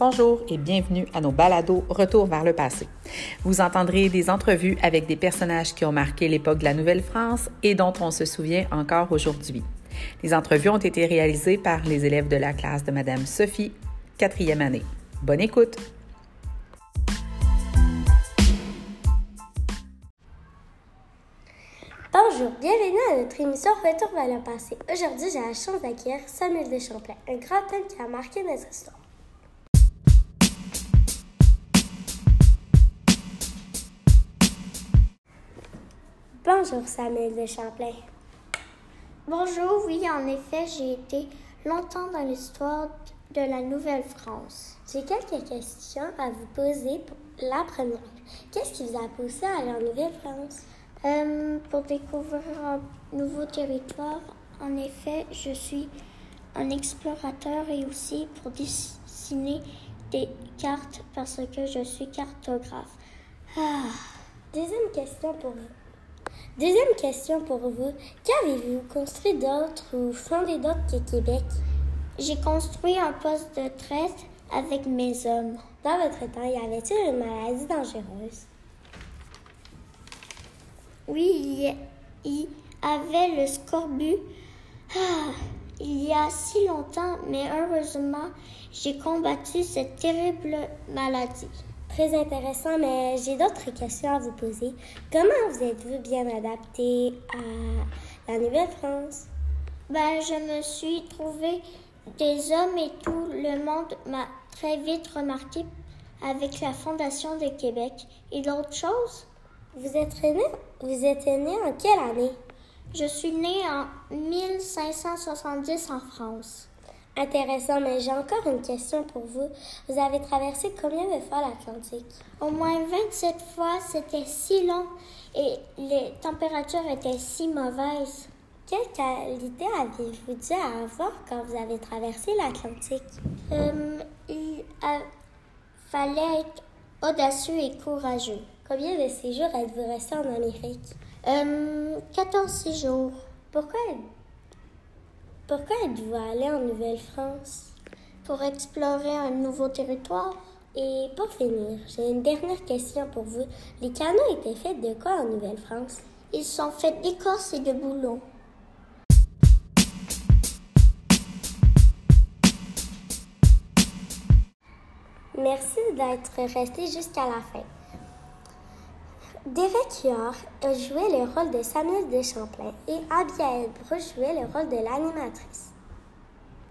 Bonjour et bienvenue à nos balados Retour vers le passé. Vous entendrez des entrevues avec des personnages qui ont marqué l'époque de la Nouvelle-France et dont on se souvient encore aujourd'hui. Les entrevues ont été réalisées par les élèves de la classe de Madame Sophie, quatrième année. Bonne écoute! Bonjour, bienvenue à notre émission Retour vers le passé. Aujourd'hui, j'ai la chance d'accueillir Samuel de Champlain, un grand homme qui a marqué notre histoire. Bonjour Samuel de Champlain. Bonjour, oui, en effet, j'ai été longtemps dans l'histoire de la Nouvelle-France. J'ai quelques questions à vous poser. La première, qu'est-ce qui vous a poussé à aller en Nouvelle-France? Euh, pour découvrir un nouveau territoire, en effet, je suis un explorateur et aussi pour dessiner des cartes parce que je suis cartographe. Ah. Deuxième question pour vous. Deuxième question pour vous. Qu'avez-vous construit d'autre ou fondé d'autre que Québec? J'ai construit un poste de traite avec mes hommes. Dans votre temps, y avait-il une maladie dangereuse? Oui, il y avait le scorbut. Ah, il y a si longtemps, mais heureusement, j'ai combattu cette terrible maladie. Très intéressant, mais j'ai d'autres questions à vous poser. Comment vous êtes-vous bien adapté à la Nouvelle-France? Ben, je me suis trouvé des hommes et tout le monde m'a très vite remarqué avec la Fondation de Québec. Et l'autre chose? Vous êtes né, vous êtes né en quelle année? Je suis né en 1570 en France. Intéressant, mais j'ai encore une question pour vous. Vous avez traversé combien de fois l'Atlantique? Au moins 27 fois, c'était si long et les températures étaient si mauvaises. Quelle qualité avez-vous dû avoir quand vous avez traversé l'Atlantique? Euh, il a... fallait être audacieux et courageux. Combien de séjours êtes-vous resté en Amérique? Euh, 14 séjours. Pourquoi pourquoi êtes-vous allé en Nouvelle-France? Pour explorer un nouveau territoire. Et pour finir, j'ai une dernière question pour vous. Les canaux étaient faits de quoi en Nouvelle-France? Ils sont faits d'écorce et de boulot. Merci d'être resté jusqu'à la fin. Derek Huard jouait le rôle de Samuel de Champlain et Abby Elbro jouait le rôle de l'animatrice.